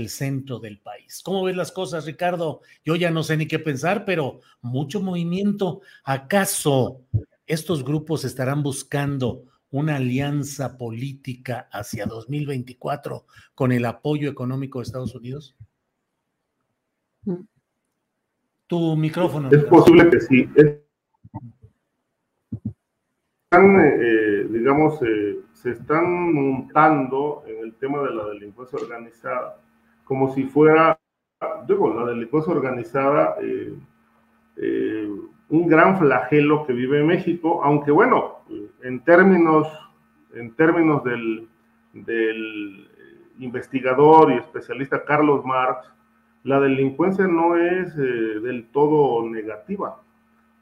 El centro del país. ¿Cómo ves las cosas, Ricardo? Yo ya no sé ni qué pensar, pero mucho movimiento. ¿Acaso estos grupos estarán buscando una alianza política hacia 2024 con el apoyo económico de Estados Unidos? Tu micrófono. Es posible que sí. Están, eh, digamos, eh, se están montando en el tema de la delincuencia organizada como si fuera, digo, la delincuencia organizada, eh, un gran flagelo que vive México, aunque bueno, en términos, en términos del, del investigador y especialista Carlos Marx, la delincuencia no es del todo negativa.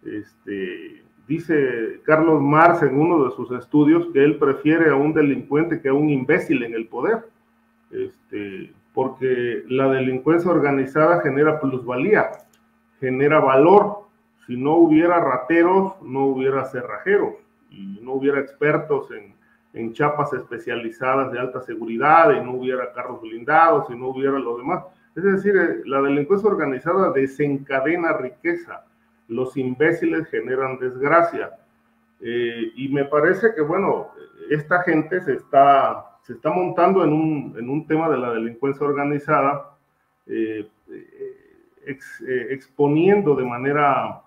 Este, dice Carlos Marx en uno de sus estudios que él prefiere a un delincuente que a un imbécil en el poder, este, porque la delincuencia organizada genera plusvalía, genera valor. Si no hubiera rateros, no hubiera cerrajeros y no hubiera expertos en, en chapas especializadas de alta seguridad y no hubiera carros blindados y no hubiera lo demás. Es decir, eh, la delincuencia organizada desencadena riqueza los imbéciles generan desgracia. Eh, y me parece que, bueno, esta gente se está, se está montando en un, en un tema de la delincuencia organizada, eh, ex, eh, exponiendo de manera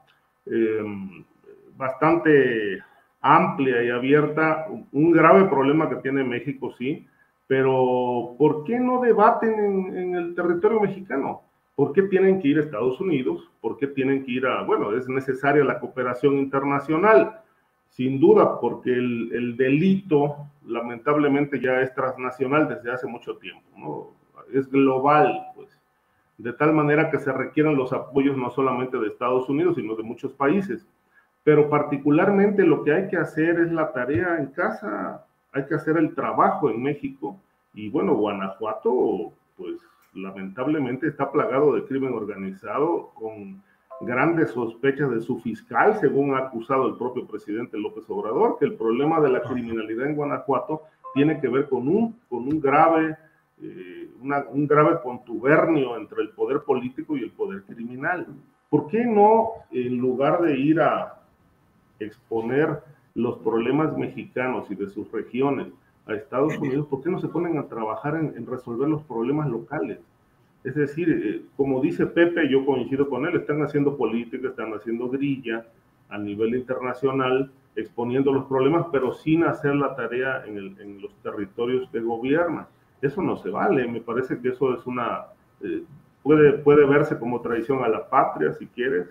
bastante amplia y abierta un grave problema que tiene México, sí, pero ¿por qué no debaten en, en el territorio mexicano? ¿Por qué tienen que ir a Estados Unidos? ¿Por qué tienen que ir a, bueno, es necesaria la cooperación internacional? Sin duda, porque el, el delito lamentablemente ya es transnacional desde hace mucho tiempo, ¿no? Es global, pues. De tal manera que se requieren los apoyos no solamente de Estados Unidos, sino de muchos países. Pero particularmente lo que hay que hacer es la tarea en casa, hay que hacer el trabajo en México. Y bueno, Guanajuato, pues lamentablemente está plagado de crimen organizado con grandes sospechas de su fiscal, según ha acusado el propio presidente López Obrador, que el problema de la criminalidad en Guanajuato tiene que ver con un, con un grave, eh, una, un grave contubernio entre el poder político y el poder criminal. ¿Por qué no, en lugar de ir a exponer los problemas mexicanos y de sus regiones a Estados Unidos, ¿por qué no se ponen a trabajar en, en resolver los problemas locales? Es decir, eh, como dice Pepe, yo coincido con él, están haciendo política, están haciendo grilla a nivel internacional, exponiendo los problemas, pero sin hacer la tarea en, los territorios que gobiernan. Eso no se vale, me parece que eso es una... Eh, puede, puede verse como traición a la patria, si quieres,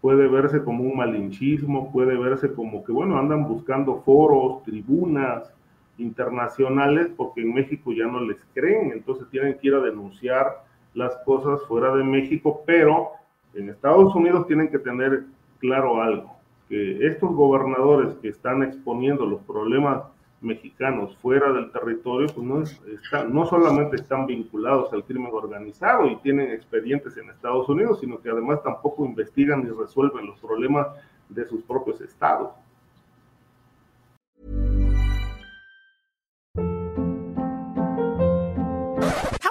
puede verse como un malinchismo, puede verse como que, bueno, andan buscando foros, tribunas, internacionales porque en México ya no les creen, entonces tienen que ir a denunciar las cosas fuera de México, pero en Estados Unidos tienen que tener claro algo, que estos gobernadores que están exponiendo los problemas mexicanos fuera del territorio, pues no, están, no solamente están vinculados al crimen organizado y tienen expedientes en Estados Unidos, sino que además tampoco investigan ni resuelven los problemas de sus propios estados.